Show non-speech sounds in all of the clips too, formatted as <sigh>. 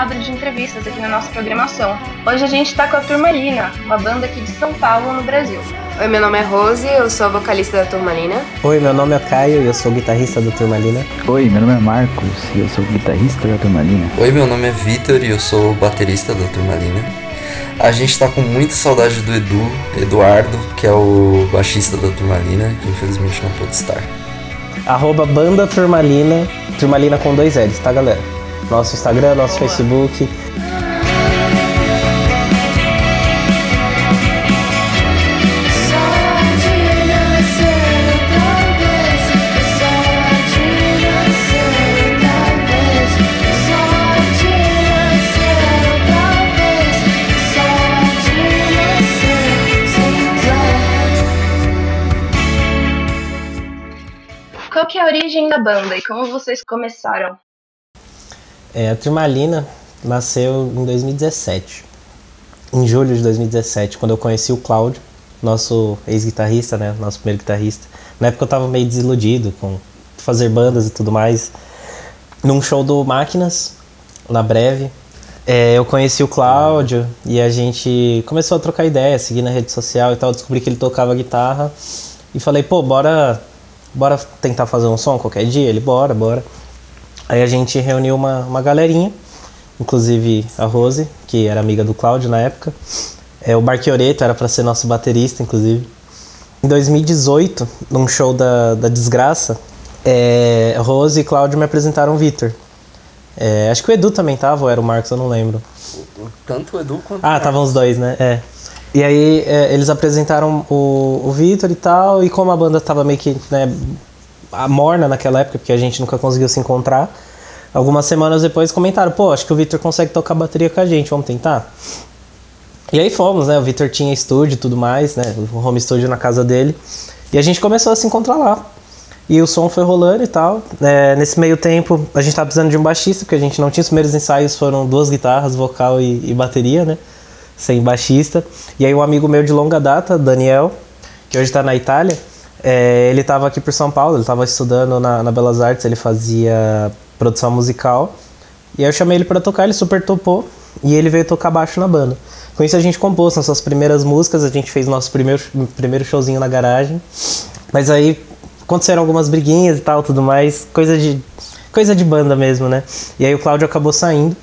quadro de entrevistas aqui na nossa programação. Hoje a gente está com a Turmalina, uma banda aqui de São Paulo, no Brasil. Oi, meu nome é Rose, eu sou vocalista da Turmalina. Oi, meu nome é Caio e eu sou guitarrista da Turmalina. Oi, meu nome é Marcos e eu sou guitarrista da Turmalina. Oi, meu nome é Vitor e eu sou baterista da Turmalina. A gente tá com muita saudade do Edu, Eduardo, que é o baixista da Turmalina, que infelizmente não pôde estar. Arroba Banda Turmalina, Turmalina com dois L's, tá galera? Nosso Instagram, nosso. Facebook. que é a origem da banda e como vocês começaram? É, a Turmalina nasceu em 2017, em julho de 2017, quando eu conheci o Cláudio, nosso ex-guitarrista, né, nosso primeiro guitarrista. Na época eu tava meio desiludido com fazer bandas e tudo mais. Num show do Máquinas, na Breve, é, eu conheci o Cláudio e a gente começou a trocar ideia, seguir na rede social e tal. Descobri que ele tocava guitarra e falei, pô, bora bora tentar fazer um som qualquer dia? Ele, bora, bora. Aí a gente reuniu uma, uma galerinha, inclusive a Rose, que era amiga do Cláudio na época. É, o Barquioreto era para ser nosso baterista, inclusive. Em 2018, num show da, da Desgraça, é, Rose e Cláudio me apresentaram o Vitor. É, acho que o Edu também tava, ou era o Marcos, eu não lembro. Tanto o Edu quanto Ah, estavam os dois, né? É. E aí é, eles apresentaram o, o Vitor e tal, e como a banda tava meio que né, morna naquela época, porque a gente nunca conseguiu se encontrar, algumas semanas depois comentaram, pô, acho que o Vitor consegue tocar bateria com a gente, vamos tentar? E aí fomos, né? O Vitor tinha estúdio e tudo mais, né? O home studio na casa dele. E a gente começou a se encontrar lá. E o som foi rolando e tal. É, nesse meio tempo, a gente tava precisando de um baixista, porque a gente não tinha os primeiros ensaios, foram duas guitarras, vocal e, e bateria, né? sem baixista. E aí um amigo meu de longa data, Daniel, que hoje está na Itália, é, ele estava aqui por São Paulo, ele estava estudando na, na, Belas Artes, ele fazia produção musical. E aí eu chamei ele para tocar, ele super topou e ele veio tocar baixo na banda. Com isso a gente compôs nossas primeiras músicas, a gente fez nosso primeiro, primeiro showzinho na garagem. Mas aí aconteceram algumas briguinhas e tal, tudo mais, coisa de coisa de banda mesmo, né? E aí o Cláudio acabou saindo.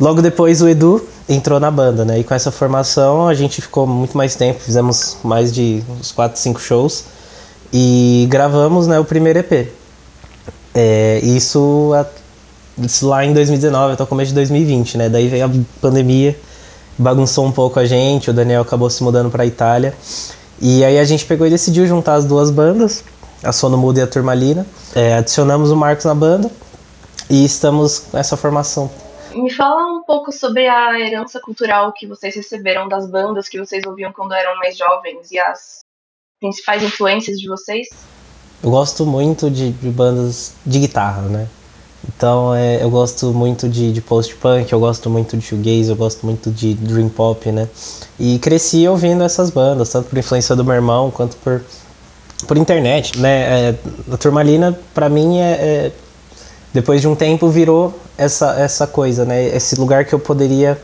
Logo depois o Edu, entrou na banda, né? E com essa formação a gente ficou muito mais tempo, fizemos mais de uns 4, 5 shows e gravamos né, o primeiro EP. É, isso, isso lá em 2019, até o começo de 2020, né? Daí veio a pandemia, bagunçou um pouco a gente, o Daniel acabou se mudando para a Itália. E aí a gente pegou e decidiu juntar as duas bandas, a Sono Muda e a Turmalina. É, adicionamos o Marcos na banda e estamos com essa formação me fala um pouco sobre a herança cultural que vocês receberam das bandas que vocês ouviam quando eram mais jovens e as principais influências de vocês. Eu gosto muito de, de bandas de guitarra, né? Então é, eu gosto muito de, de post-punk, eu gosto muito de shoegaze, eu gosto muito de dream pop, né? E cresci ouvindo essas bandas, tanto por influência do meu irmão quanto por, por internet, né? É, a Turmalina, para mim, é, é depois de um tempo virou essa, essa coisa, né? Esse lugar que eu poderia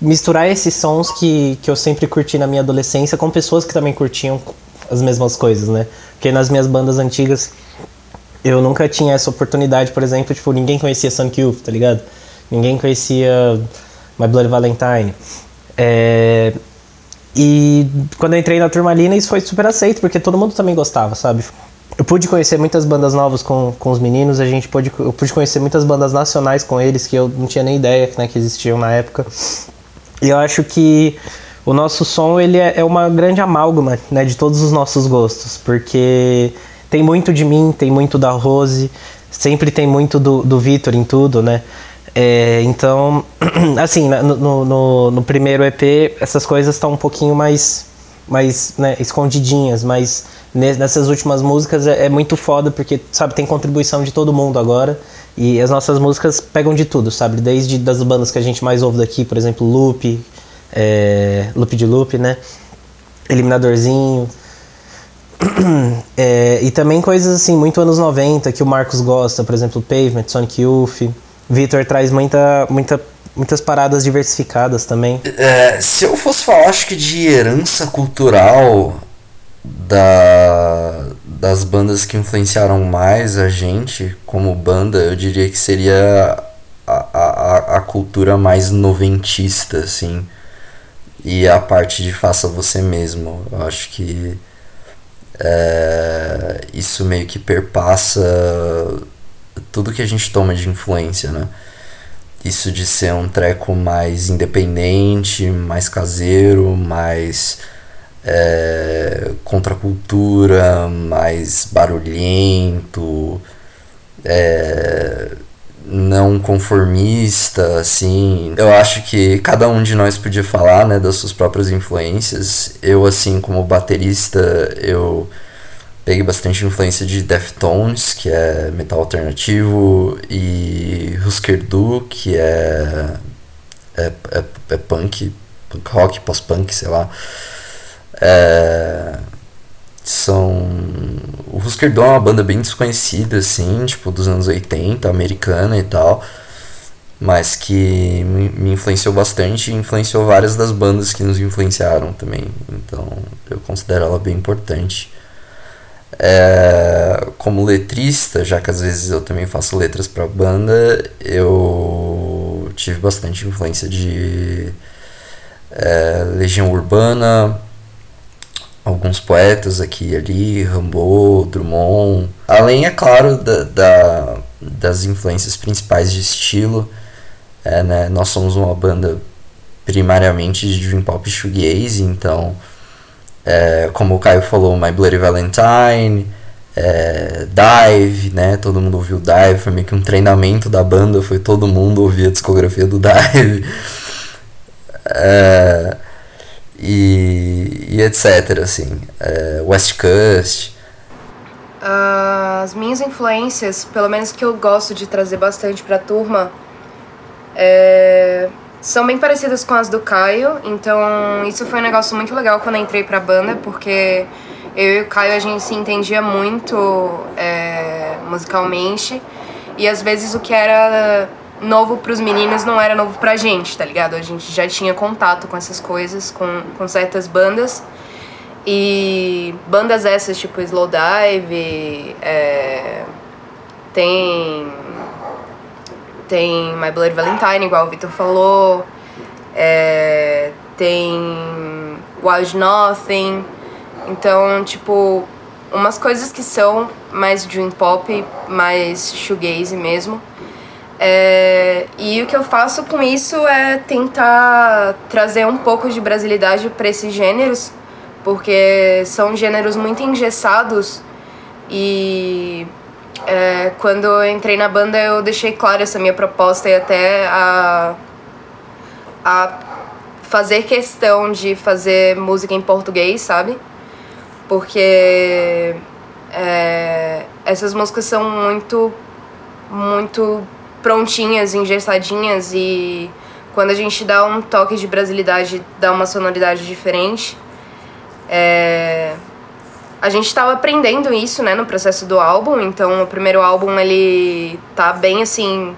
misturar esses sons que, que eu sempre curti na minha adolescência com pessoas que também curtiam as mesmas coisas, né? Porque nas minhas bandas antigas eu nunca tinha essa oportunidade, por exemplo, tipo, ninguém conhecia Sonic Youth, tá ligado? Ninguém conhecia My Bloody Valentine. É... E quando eu entrei na Turmalina, isso foi super aceito, porque todo mundo também gostava, sabe? Eu pude conhecer muitas bandas novas com, com os meninos, a gente pôde, eu pude conhecer muitas bandas nacionais com eles que eu não tinha nem ideia né, que existiam na época. E eu acho que o nosso som ele é, é uma grande amálgama né, de todos os nossos gostos, porque tem muito de mim, tem muito da Rose, sempre tem muito do, do Vitor em tudo, né? É, então, <clears throat> assim, no, no, no, primeiro EP essas coisas estão um pouquinho mais, mais né, escondidinhas, mas nessas últimas músicas é, é, muito foda, porque, sabe, tem contribuição de todo mundo agora. E as nossas músicas pegam de tudo, sabe? Desde das bandas que a gente mais ouve daqui, por exemplo, Loop, é, Loop de Loop, né? Eliminadorzinho. <clears throat> É, e também coisas assim, muito anos 90 que o Marcos gosta, por exemplo, Pavement, Sonic Youth. Vitor traz muita, muita, muitas paradas diversificadas também. É, se eu fosse falar, acho que de herança cultural da, das bandas que influenciaram mais a gente como banda, eu diria que seria a, a, a cultura mais noventista, assim. E a parte de faça você mesmo. Eu acho que é, isso meio que perpassa tudo que a gente toma de influência, né? Isso de ser um treco mais independente, mais caseiro, mais é, contra a cultura, mais barulhento, é, não conformista, assim. Eu acho que cada um de nós podia falar, né, das suas próprias influências. Eu, assim, como baterista, eu peguei bastante influência de Deftones, que é metal alternativo, e Husker Du, que é, é, é, é punk, punk rock, pós-punk, sei lá. É, são. O Husker Du é uma banda bem desconhecida, assim, tipo, dos anos 80, americana e tal. Mas que me influenciou bastante e influenciou várias das bandas que nos influenciaram também. Então eu considero ela bem importante. É, como letrista, já que às vezes eu também faço letras para banda, eu tive bastante influência de é, Legião Urbana, alguns poetas aqui e ali, Rimbaud, Drummond. Além, é claro, da, da das influências principais de estilo. É, né, nós somos uma banda primariamente de dream pop shoegaze, então, é, como o Caio falou, My Bloody Valentine, é, Dive, né, todo mundo ouviu Dive, foi meio que um treinamento da banda, foi todo mundo ouvir a discografia do Dive. É, e, e etc, assim, é, West Coast. As minhas influências, pelo menos que eu gosto de trazer bastante pra turma, é, são bem parecidas com as do Caio, então isso foi um negócio muito legal quando eu entrei pra banda, porque eu e o Caio a gente se entendia muito é, musicalmente, e às vezes o que era novo pros meninos não era novo pra gente, tá ligado? A gente já tinha contato com essas coisas, com, com certas bandas. E bandas essas, tipo Slowdive, é, tem. Tem My Blood Valentine, igual o Victor falou. É, tem Wild Nothing. Então, tipo, umas coisas que são mais dream pop, mais shoegaze mesmo. É, e o que eu faço com isso é tentar trazer um pouco de brasilidade para esses gêneros, porque são gêneros muito engessados e é, quando eu entrei na banda eu deixei claro essa minha proposta e até a, a fazer questão de fazer música em português, sabe? Porque é, essas músicas são muito, muito prontinhas, engessadinhas e quando a gente dá um toque de brasilidade, dá uma sonoridade diferente. É... A gente estava aprendendo isso, né, no processo do álbum, então o primeiro álbum ele tá bem assim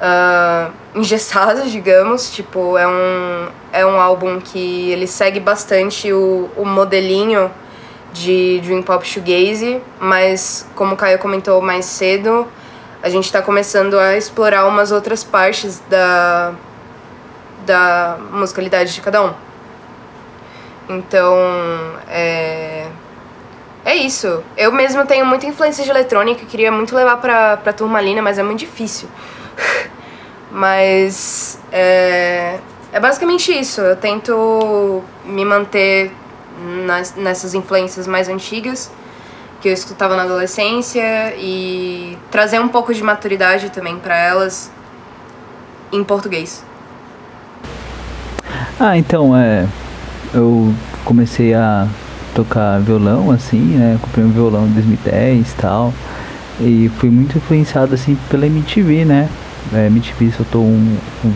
uh, <laughs> engessado, digamos, tipo é um é um álbum que ele segue bastante o, o modelinho de Dream Pop Shoegaze, mas como o Caio comentou mais cedo, a gente está começando a explorar umas outras partes da, da musicalidade de cada um. Então, é, é isso. Eu mesmo tenho muita influência de eletrônica, queria muito levar pra, pra turmalina, mas é muito difícil. <laughs> mas é, é basicamente isso. Eu tento me manter nas, nessas influências mais antigas que eu escutava na adolescência e trazer um pouco de maturidade também para elas em português. Ah, então, é. Eu comecei a tocar violão, assim, né? Comprei um violão em 2010 e tal. E fui muito influenciado, assim, pela MTV, né? A MTV soltou um, um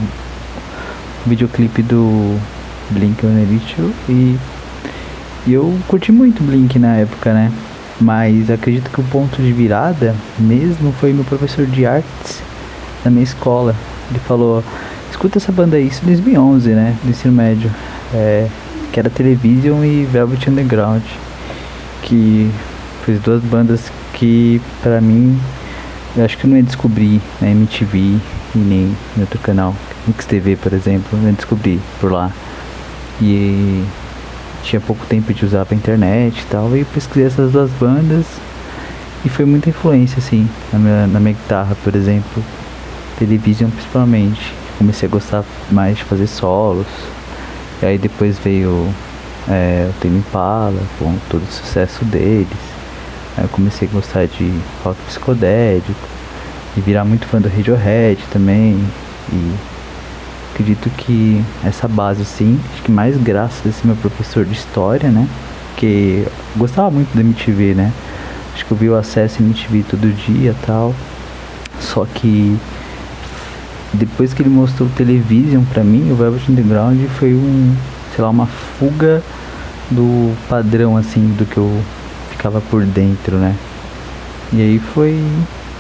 videoclipe do Blink-182 e E eu curti muito Blink na época, né? Mas acredito que o ponto de virada mesmo foi meu professor de artes na minha escola. Ele falou: escuta essa banda aí, isso em 2011, né? Do ensino médio. É, que era Television e Velvet Underground. Que foi as duas bandas que, pra mim, eu acho que eu não ia descobrir na MTV e nem em outro canal. XTV, por exemplo, eu ia descobrir por lá. E tinha pouco tempo de usar pra internet e tal. E pesquisei essas duas bandas. E foi muita influência, assim, na minha, na minha guitarra, por exemplo. Television, principalmente. Comecei a gostar mais de fazer solos. E aí depois veio é, o Tame Impala, com todo o sucesso deles. Aí eu comecei a gostar de rock psicodélico. E virar muito fã do Radiohead também. E acredito que essa base, assim, acho que mais graças a esse meu professor de história, né? Que gostava muito da MTV, né? Acho que eu vi o acesso MTV todo dia tal. Só que depois que ele mostrou o Television pra mim, o Velvet Underground foi um, sei lá, uma fuga do padrão, assim, do que eu ficava por dentro, né? E aí foi,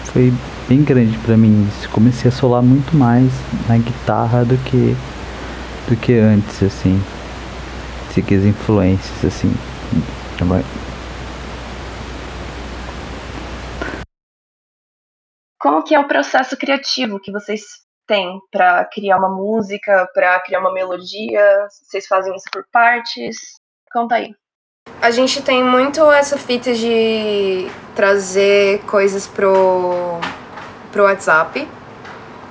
foi bem grande para mim isso. Comecei a solar muito mais na guitarra do que do que antes, assim. Seguir as influências, assim. Como que é o processo criativo que vocês têm para criar uma música, para criar uma melodia? Vocês fazem isso por partes? Conta aí. A gente tem muito essa fita de trazer coisas pro pro WhatsApp.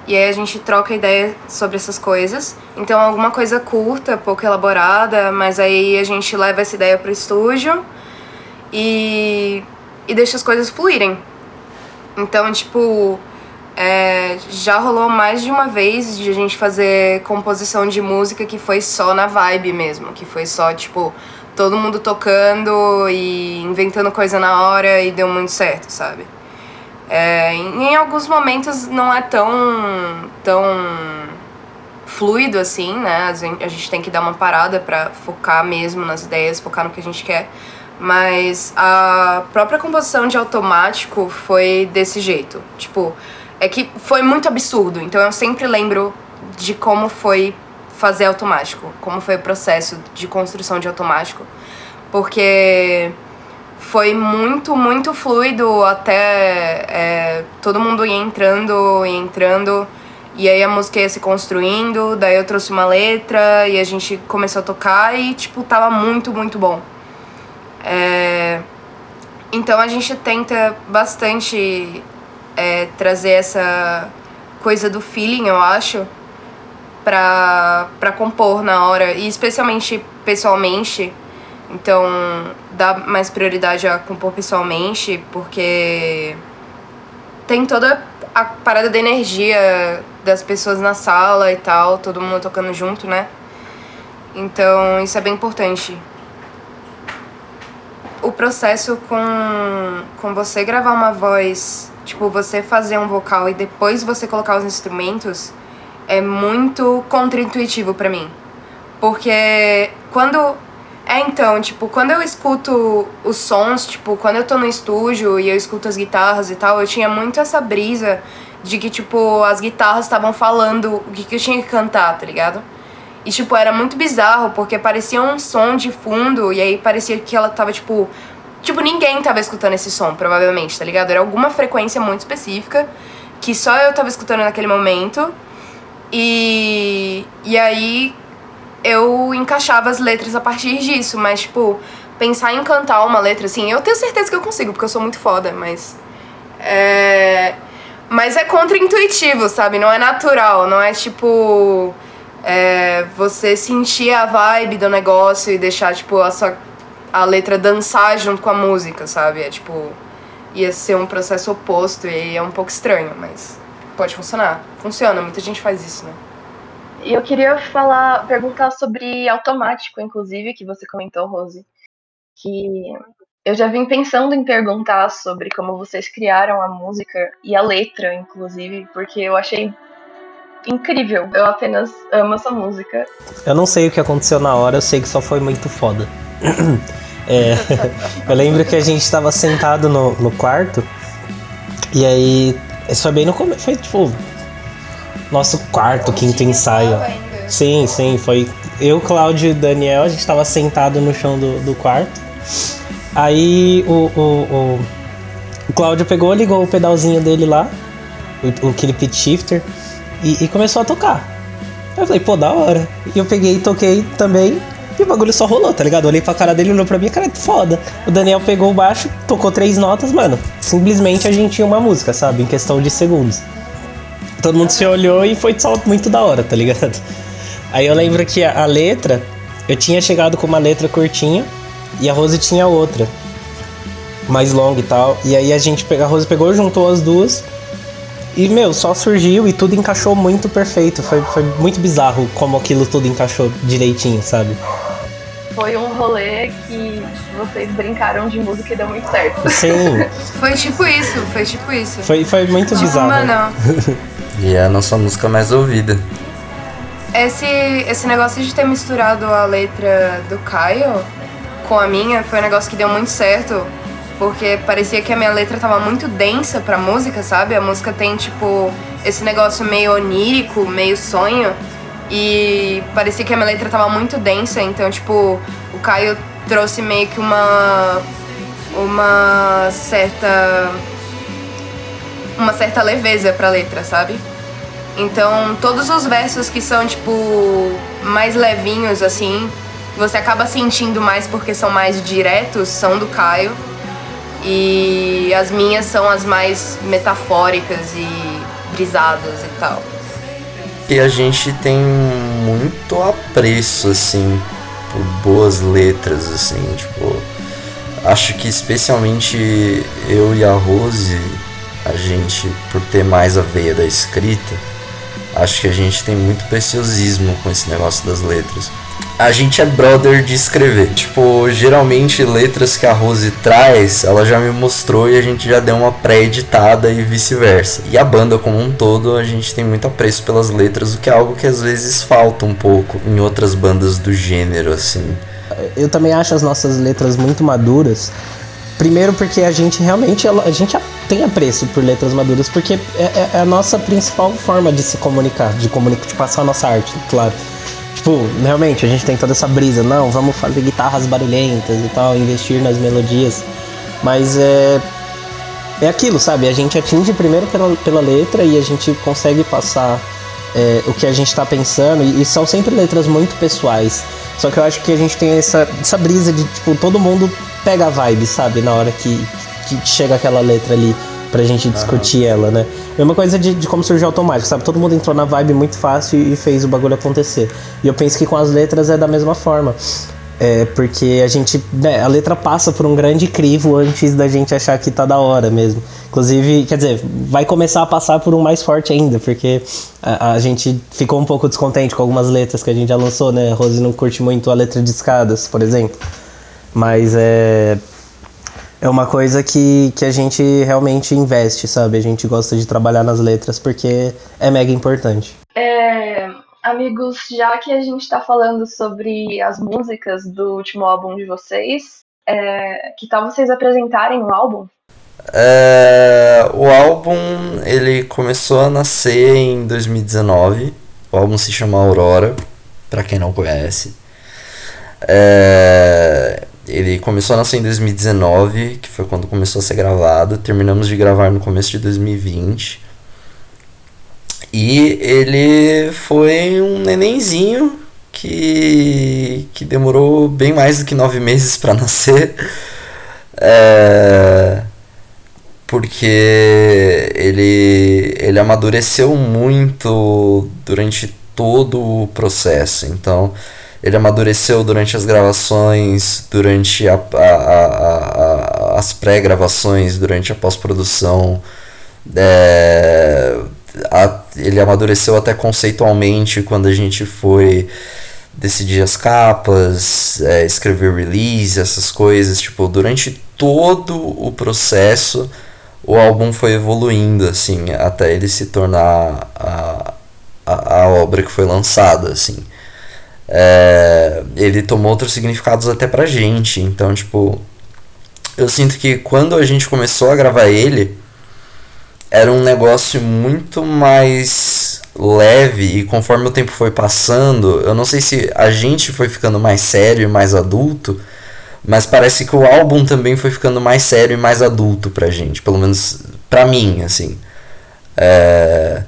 E aí a gente troca ideia sobre essas coisas. Então alguma coisa curta, pouco elaborada, mas aí a gente leva essa ideia pro estúdio e, e deixa as coisas fluírem. Então, tipo, é, já rolou mais de uma vez de a gente fazer composição de música que foi só na vibe mesmo, que foi só, tipo, todo mundo tocando e inventando coisa na hora e deu muito certo, sabe? É, em, alguns momentos não é tão, tão fluido assim, né? A gente tem que dar uma parada para focar mesmo nas ideias, focar no que a gente quer. Mas a própria composição de automático foi desse jeito. Tipo, é que foi muito absurdo. Então eu sempre lembro de como foi fazer automático, como foi o processo de construção de automático. Porque foi muito, muito fluido até é, todo mundo ia entrando e entrando. E aí a música ia se construindo, daí eu trouxe uma letra e a gente começou a tocar e, tipo, tava muito, muito bom. É... Então a gente tenta bastante é, trazer essa coisa do feeling, eu acho, pra, pra compor na hora. E especialmente pessoalmente, então, dá mais prioridade a compor pessoalmente, porque tem toda a parada da energia das pessoas na sala e tal, todo mundo tocando junto, né? Então, isso é bem importante. O processo com, com você gravar uma voz, tipo, você fazer um vocal e depois você colocar os instrumentos, é muito contraintuitivo para mim. Porque quando é, então, tipo, quando eu escuto os sons, tipo, quando eu tô no estúdio e eu escuto as guitarras e tal, eu tinha muito essa brisa de que, tipo, as guitarras estavam falando o que, que eu tinha que cantar, tá ligado? E, tipo, era muito bizarro, porque parecia um som de fundo, e aí parecia que ela tava, tipo. Tipo, ninguém tava escutando esse som, provavelmente, tá ligado? Era alguma frequência muito específica, que só eu tava escutando naquele momento. E. E aí, eu encaixava as letras a partir disso, mas, tipo, pensar em cantar uma letra assim, eu tenho certeza que eu consigo, porque eu sou muito foda, mas. É. Mas é contra-intuitivo, sabe? Não é natural, não é tipo. É, você sentir a vibe do negócio e deixar, tipo, a, sua, a letra dançar junto com a música, sabe? É tipo. Ia ser um processo oposto e é um pouco estranho, mas pode funcionar. Funciona, muita gente faz isso, né? E eu queria falar, perguntar sobre automático, inclusive, que você comentou, Rose. Que eu já vim pensando em perguntar sobre como vocês criaram a música e a letra, inclusive, porque eu achei incrível. Eu apenas amo essa música. Eu não sei o que aconteceu na hora, eu sei que só foi muito foda. <clears throat> É, <laughs> eu lembro que a gente estava sentado no, no quarto e aí. Isso foi bem no começo. Foi tipo. Nosso quarto, quinto ensaio. Sim, sim, foi. Eu, Cláudio e Daniel, a gente estava sentado no chão do, do quarto. Aí o, o, o, o Cláudio pegou, ligou o pedalzinho dele lá, o, aquele pitch shifter, e, e começou a tocar. Eu falei, pô, da hora. E eu peguei e toquei também. E o bagulho só rolou, tá ligado? Eu olhei pra cara dele, olhou pra mim, cara, foda. O Daniel pegou o baixo, tocou três notas, mano. Simplesmente a gente tinha uma música, sabe? Em questão de segundos. Todo mundo se olhou e foi só muito da hora, tá ligado? <laughs> Aí eu lembro que a, a letra, eu tinha chegado com uma letra curtinha e a Rose tinha outra, mais longa e tal. E aí a gente pegou, a Rose pegou, juntou as duas. E, meu, só surgiu e tudo encaixou muito perfeito. Foi, foi muito bizarro como aquilo tudo encaixou direitinho, sabe? foi um rolê que vocês brincaram de música e deu muito certo. Sim. <laughs> foi tipo isso, foi tipo isso. Foi, foi muito tipo, bizarro. Mano. <laughs> e é a nossa música mais ouvida. Esse, esse negócio de ter misturado a letra do Caio com a minha foi um negócio que deu muito certo. Porque parecia que a minha letra tava muito densa pra música, sabe? A música tem, tipo, esse negócio meio onírico, meio sonho. E parecia que a minha letra tava muito densa, então, tipo, o Caio trouxe meio que uma. uma certa. Uma certa leveza pra letra, sabe? Então, todos os versos que são, tipo, mais levinhos, assim, você acaba sentindo mais porque são mais diretos, são do Caio. E as minhas são as mais metafóricas e brisadas e tal. E a gente tem muito apreço, assim, por boas letras, assim, tipo. Acho que especialmente eu e a Rose, a gente, por ter mais a veia da escrita, acho que a gente tem muito preciosismo com esse negócio das letras a gente é brother de escrever. Tipo, geralmente letras que a Rose traz, ela já me mostrou e a gente já deu uma pré-editada e vice-versa. E a banda como um todo, a gente tem muito apreço pelas letras, o que é algo que às vezes falta um pouco em outras bandas do gênero, assim. Eu também acho as nossas letras muito maduras. Primeiro porque a gente realmente a gente tem apreço por letras maduras, porque é, é, é a nossa principal forma de se comunicar, de comunicar, de passar a nossa arte, claro. Tipo, realmente, a gente tem toda essa brisa, não, vamos fazer guitarras barulhentas e tal, investir nas melodias. Mas é. É aquilo, sabe? A gente atinge primeiro pela, pela letra e a gente consegue passar é, o que a gente está pensando, e, e, são sempre letras muito pessoais. Só que eu acho que a gente tem essa, essa brisa de, tipo, todo mundo pega a vibe, sabe? Na hora que, que chega aquela letra ali pra gente discutir uhum. ela, né? Mesma coisa de, de como surgiu automático, sabe? Todo mundo entrou na vibe muito fácil e fez o bagulho acontecer. E eu penso que com as letras é da mesma forma. É, porque a gente. Né, a letra passa por um grande crivo antes da gente achar que tá da hora mesmo. Inclusive, quer dizer, vai começar a passar por um mais forte ainda, porque a, a gente ficou um pouco descontente com algumas letras que a gente já lançou, né? A Rose não curte muito a letra de escadas, por exemplo. Mas é é uma coisa que, que a gente realmente investe, sabe? A gente gosta de trabalhar nas letras porque é mega importante. É, amigos, já que a gente está falando sobre as músicas do último álbum de vocês, é, que tal vocês apresentarem o álbum? É, o álbum ele começou a nascer em 2019. O álbum se chama Aurora, para quem não conhece. É, ele começou a nascer em 2019, que foi quando começou a ser gravado. Terminamos de gravar no começo de 2020. E ele foi um nenenzinho que, que demorou bem mais do que nove meses para <laughs> nascer. É, porque ele, ele amadureceu muito durante todo o processo. Então ele amadureceu durante as gravações, durante a, a, a, as pré-gravações, durante a pós-produção. É, ele amadureceu até conceitualmente quando a gente foi decidir as capas, é, escrever release, essas coisas. Tipo, durante todo o processo, o álbum foi evoluindo, assim, até ele se tornar a, a, a obra que foi lançada, assim. é, ele tomou outros significados até pra gente. Então, tipo, eu sinto que quando a gente começou a gravar ele, era um negócio muito mais leve e conforme o tempo foi passando, eu não sei se a gente foi ficando mais sério e mais adulto, mas parece que o álbum também foi ficando mais sério e mais adulto pra gente, pelo menos pra mim, assim. É,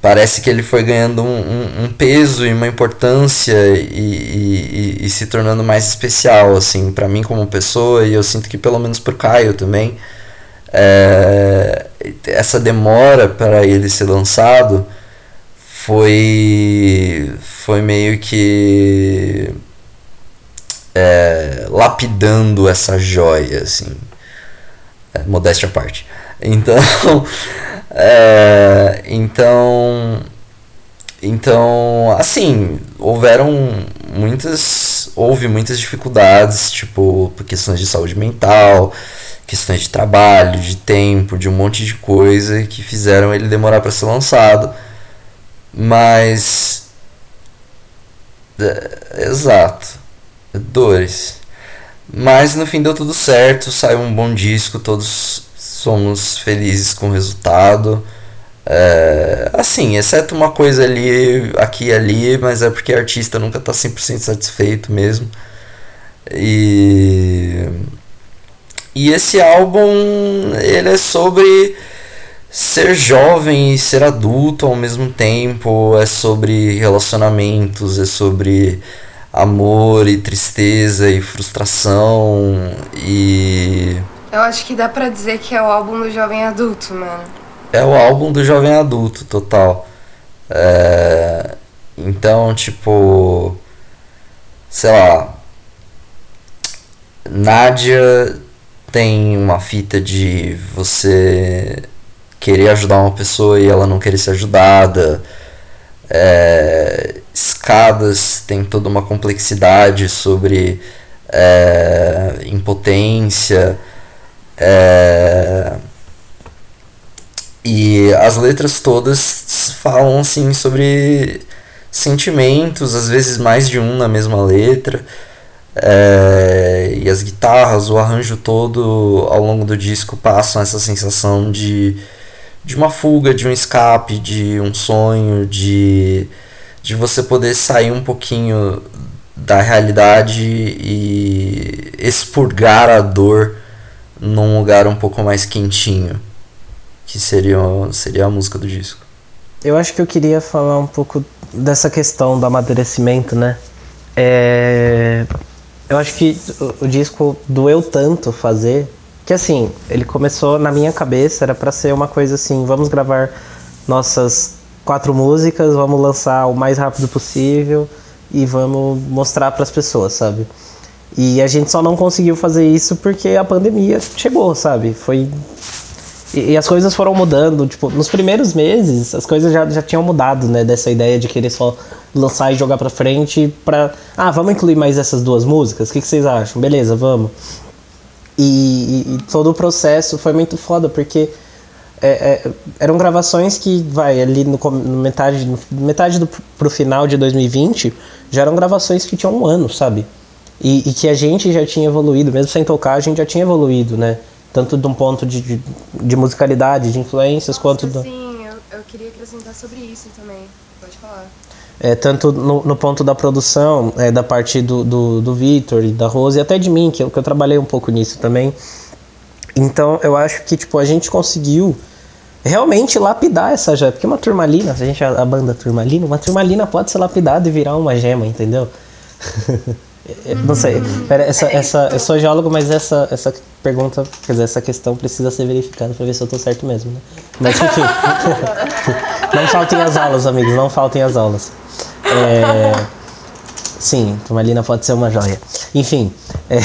parece que ele foi ganhando um, um, um peso e uma importância e, e, e, se tornando mais especial, assim, para mim como pessoa, e eu sinto que pelo menos pro Caio também, é, essa demora para ele ser lançado foi, foi meio que é, lapidando essa joia, assim. É, modéstia à parte. Então, <laughs> é, então, então, assim, houveram muitas, houve muitas dificuldades, tipo, por questões de saúde mental, questões de trabalho, de tempo, de um monte de coisa que fizeram ele demorar para ser lançado. Mas. É, exato dores. Mas no fim deu tudo certo, saiu um bom disco, todos somos felizes com o resultado. É, assim, exceto uma coisa ali, aqui e ali, mas é porque artista nunca tá 100% satisfeito mesmo. E, e esse álbum, ele é sobre ser jovem e ser adulto ao mesmo tempo, é sobre relacionamentos, é sobre amor e tristeza e frustração e. Eu acho que dá pra dizer que é o álbum do jovem adulto, mano. É o álbum do jovem adulto, total. É... Então, tipo. Sei lá. Nádia tem uma fita de você querer ajudar uma pessoa e ela não querer ser ajudada. É, escadas tem toda uma complexidade sobre é, impotência. É, e as letras todas falam assim sobre sentimentos, às vezes mais de um na mesma letra. É, e as guitarras, o arranjo todo ao longo do disco passam essa sensação de de uma fuga, de um escape, de um sonho, de, de você poder sair um pouquinho da realidade e expurgar a dor num lugar um pouco mais quentinho, que seria, seria a música do disco. Eu acho que eu queria falar um pouco dessa questão do amadurecimento, né? É... Eu acho que o disco doeu tanto fazer que assim, ele começou na minha cabeça, era para ser uma coisa assim, vamos gravar nossas quatro músicas, vamos lançar o mais rápido possível e vamos mostrar para as pessoas, sabe? E a gente só não conseguiu fazer isso porque a pandemia chegou, sabe? Foi e, e, as coisas foram mudando, tipo, nos primeiros meses as coisas já, já tinham mudado, né, dessa ideia de querer só lançar e jogar para frente para, ah, vamos incluir mais essas duas músicas? O que, que vocês acham? Beleza, vamos. E, e, todo o processo foi muito foda, porque é, é, eram gravações que, vai, ali no, no metade, no, metade do, pro final de 2020, já eram gravações que tinham um ano, sabe? E, e, que a gente já tinha evoluído, mesmo sem tocar, a gente já tinha evoluído, né? Tanto de um ponto de, de, de musicalidade, de influências, Nossa, quanto... Do... Sim, eu, eu queria acrescentar sobre isso também. Pode falar. É, tanto no, no, ponto da produção, é, da parte do, do, do Vitor e da Rose, e até de mim, que eu, que eu trabalhei um pouco nisso também. Então eu acho que tipo, a gente conseguiu realmente lapidar essa gema. Porque uma turmalina, se a gente a, a banda turmalina, uma turmalina pode ser lapidada e virar uma gema, entendeu? <laughs> Não sei. Pera, essa, essa, eu sou geólogo, mas essa, essa pergunta, quer dizer, essa questão precisa ser verificada para ver se eu tô certo mesmo, né? Mas enfim. <laughs> não faltem as aulas, amigos, não faltem as aulas. É, sim, turmalina pode ser uma joia. Enfim. É,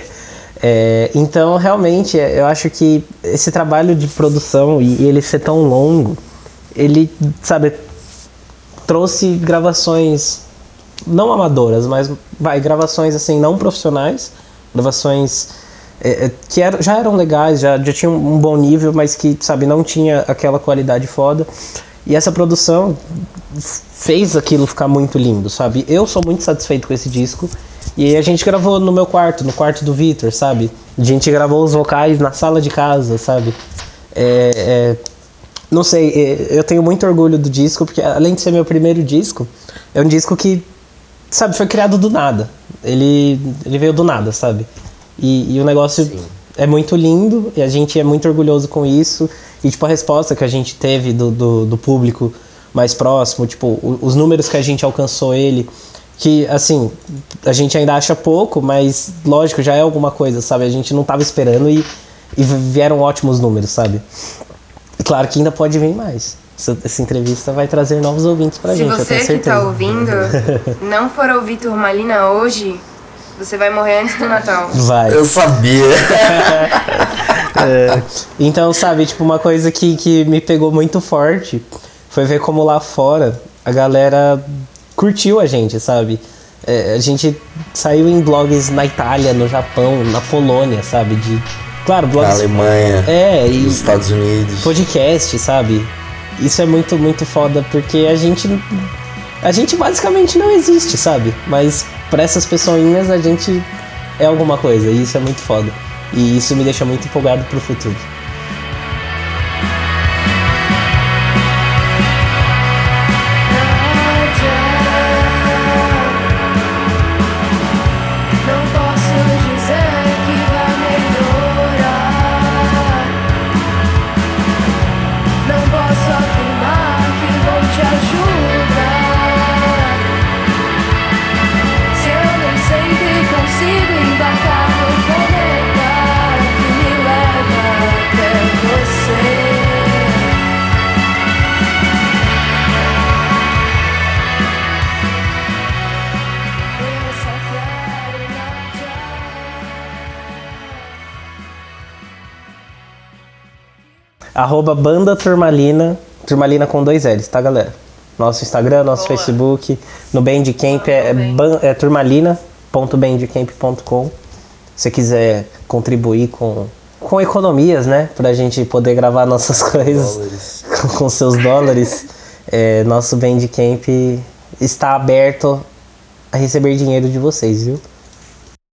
<laughs> é, então, realmente, eu acho que esse trabalho de produção e, e ele ser tão longo, ele, sabe, trouxe gravações não amadoras, mas vai, gravações assim, não profissionais, gravações é, é, que era, já eram legais, já, já tinham um bom nível, mas que, sabe, não tinha aquela qualidade foda. E essa produção fez aquilo ficar muito lindo, sabe? Eu sou muito satisfeito com esse disco. E a gente gravou no meu quarto, no quarto do Vitor, sabe? A gente gravou os vocais na sala de casa, sabe? É, é, não sei, é, eu tenho muito orgulho do disco, porque além de ser meu primeiro disco, é um disco que, sabe, foi criado do nada. Ele, ele veio do nada, sabe? E, e o negócio Sim. é muito lindo e a gente é muito orgulhoso com isso. E, tipo, a resposta que a gente teve do, do, do público mais próximo, tipo, os números que a gente alcançou ele, que, assim, a gente ainda acha pouco, mas, lógico, já é alguma coisa, sabe? A gente não tava esperando e, e vieram ótimos números, sabe? Claro que ainda pode vir mais. Essa, essa entrevista vai trazer novos ouvintes pra Se gente, você que tá ouvindo <laughs> não for ouvir Turmalina hoje, você vai morrer antes do Natal. Vai. Eu sabia. <laughs> é, então, sabe, tipo, uma coisa que, que me pegou muito forte foi ver como lá fora a galera curtiu a gente, sabe? É, a gente saiu em blogs na Itália, no Japão, na Polônia, sabe? De, claro, blogs. Na Alemanha. É, e. Nos Estados Unidos. Podcast, sabe? Isso é muito, muito foda, porque a gente. A gente basicamente não existe, sabe? Mas para essas pessoinhas a gente é alguma coisa, e isso é muito foda. E isso me deixa muito empolgado pro futuro. Arroba Banda Turmalina, Turmalina com dois L's, tá galera? Nosso Instagram, nosso Boa. Facebook, no Bandcamp é, é turmalina.bandcamp.com. Se quiser contribuir com, com economias, né? Pra gente poder gravar nossas <laughs> coisas com, com seus dólares, é, nosso Bandcamp está aberto a receber dinheiro de vocês, viu?